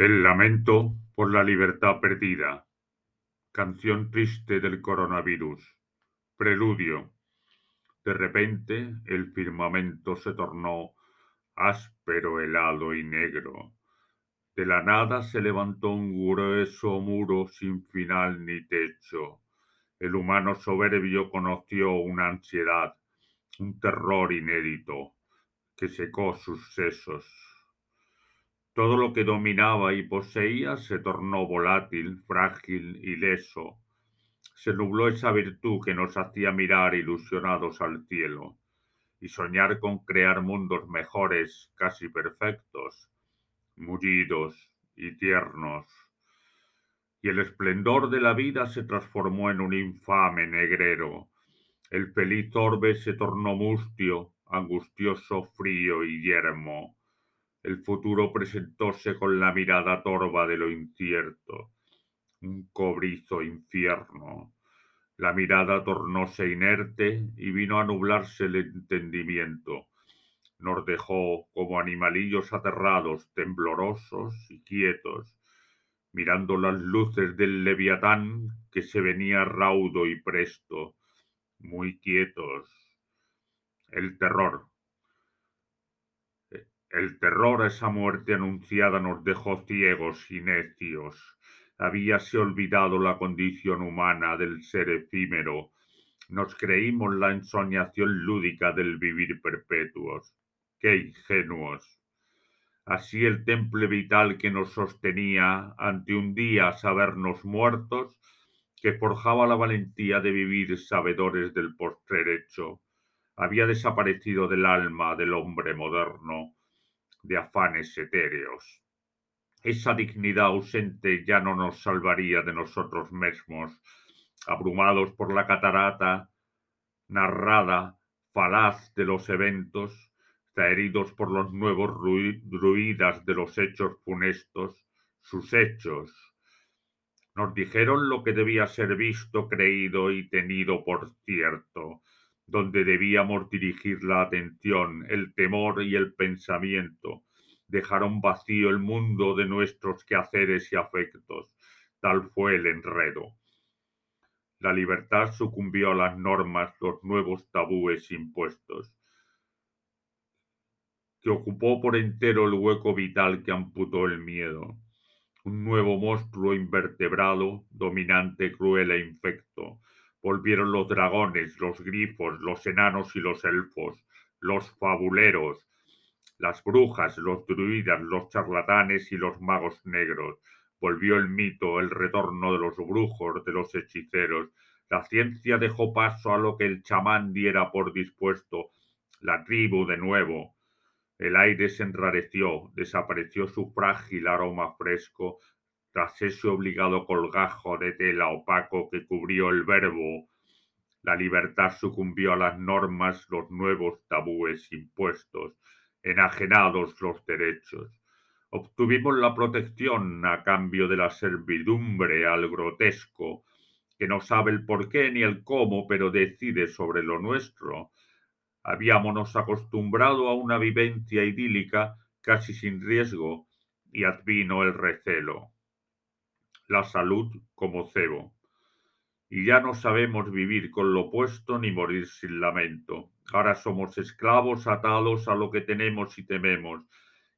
El lamento por la libertad perdida. Canción triste del coronavirus. Preludio. De repente el firmamento se tornó áspero, helado y negro. De la nada se levantó un grueso muro sin final ni techo. El humano soberbio conoció una ansiedad, un terror inédito, que secó sus sesos todo lo que dominaba y poseía se tornó volátil, frágil y leso. Se nubló esa virtud que nos hacía mirar ilusionados al cielo y soñar con crear mundos mejores, casi perfectos, mullidos y tiernos. Y el esplendor de la vida se transformó en un infame negrero. El feliz orbe se tornó mustio, angustioso, frío y yermo el futuro presentóse con la mirada torva de lo incierto, un cobrizo infierno. La mirada tornóse inerte y vino a nublarse el entendimiento. Nos dejó como animalillos aterrados, temblorosos y quietos, mirando las luces del leviatán que se venía raudo y presto, muy quietos. El terror, el terror a esa muerte anunciada nos dejó ciegos y necios. Habíase olvidado la condición humana del ser efímero. Nos creímos la ensoñación lúdica del vivir perpetuos. ¡Qué ingenuos! Así el temple vital que nos sostenía ante un día sabernos muertos, que forjaba la valentía de vivir sabedores del postrerecho, había desaparecido del alma del hombre moderno, de afanes etéreos. Esa dignidad ausente ya no nos salvaría de nosotros mismos, abrumados por la catarata narrada, falaz de los eventos, heridos por los nuevos ruidas de los hechos funestos, sus hechos. Nos dijeron lo que debía ser visto, creído y tenido por cierto, donde debíamos dirigir la atención, el temor y el pensamiento. Dejaron vacío el mundo de nuestros quehaceres y afectos. Tal fue el enredo. La libertad sucumbió a las normas, los nuevos tabúes impuestos, que ocupó por entero el hueco vital que amputó el miedo. Un nuevo monstruo invertebrado, dominante, cruel e infecto, volvieron los dragones, los grifos, los enanos y los elfos, los fabuleros, las brujas, los druidas, los charlatanes y los magos negros. Volvió el mito, el retorno de los brujos, de los hechiceros. La ciencia dejó paso a lo que el chamán diera por dispuesto, la tribu de nuevo. El aire se enrareció, desapareció su frágil aroma fresco, tras ese obligado colgajo de tela opaco que cubrió el verbo, la libertad sucumbió a las normas, los nuevos tabúes impuestos, enajenados los derechos. Obtuvimos la protección a cambio de la servidumbre al grotesco, que no sabe el por qué ni el cómo, pero decide sobre lo nuestro. Habíamos acostumbrado a una vivencia idílica casi sin riesgo, y advino el recelo la salud como cebo. Y ya no sabemos vivir con lo opuesto ni morir sin lamento. Ahora somos esclavos atados a lo que tenemos y tememos,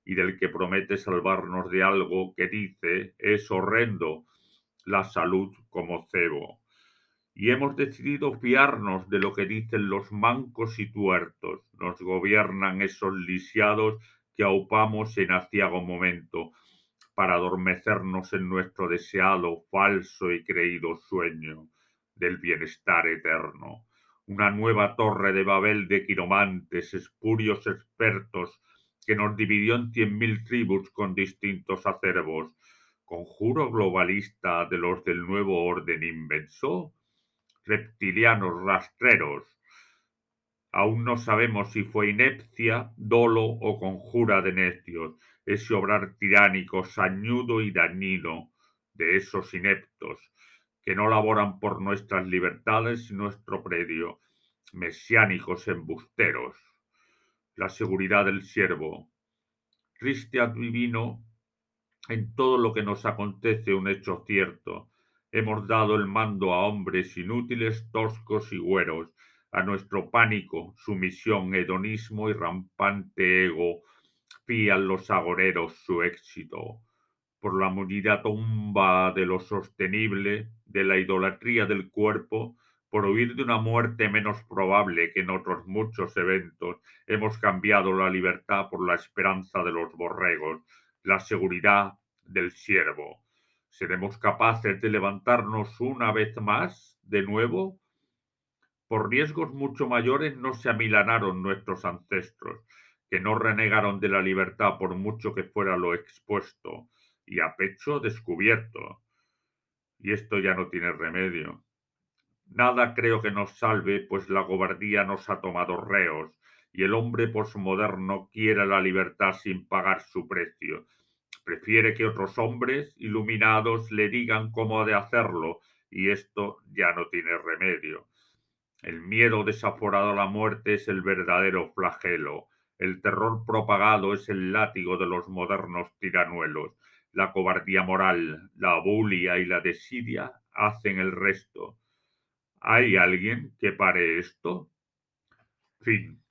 y del que promete salvarnos de algo que dice es horrendo, la salud como cebo. Y hemos decidido fiarnos de lo que dicen los mancos y tuertos. Nos gobiernan esos lisiados que aupamos en aciago momento, para adormecernos en nuestro deseado, falso y creído sueño del bienestar eterno. Una nueva torre de Babel de quiromantes, espurios expertos, que nos dividió en cien mil tribus con distintos acervos. Conjuro globalista de los del nuevo orden inmenso. Reptilianos rastreros. Aún no sabemos si fue inepcia, dolo o conjura de necios ese obrar tiránico, sañudo y dañino de esos ineptos que no laboran por nuestras libertades y nuestro predio, mesiánicos embusteros. La seguridad del siervo. Triste adivino en todo lo que nos acontece un hecho cierto. Hemos dado el mando a hombres inútiles, toscos y güeros, a nuestro pánico, sumisión, hedonismo y rampante ego, fían los agoreros su éxito. Por la munida tumba de lo sostenible, de la idolatría del cuerpo, por huir de una muerte menos probable que en otros muchos eventos, hemos cambiado la libertad por la esperanza de los borregos, la seguridad del siervo. ¿Seremos capaces de levantarnos una vez más, de nuevo? Por riesgos mucho mayores no se amilanaron nuestros ancestros, que no renegaron de la libertad por mucho que fuera lo expuesto, y a pecho descubierto. Y esto ya no tiene remedio. Nada creo que nos salve, pues la cobardía nos ha tomado reos, y el hombre posmoderno quiere la libertad sin pagar su precio. Prefiere que otros hombres iluminados le digan cómo ha de hacerlo, y esto ya no tiene remedio. El miedo desaforado a la muerte es el verdadero flagelo. El terror propagado es el látigo de los modernos tiranuelos. La cobardía moral, la bulia y la desidia hacen el resto. ¿Hay alguien que pare esto? Fin.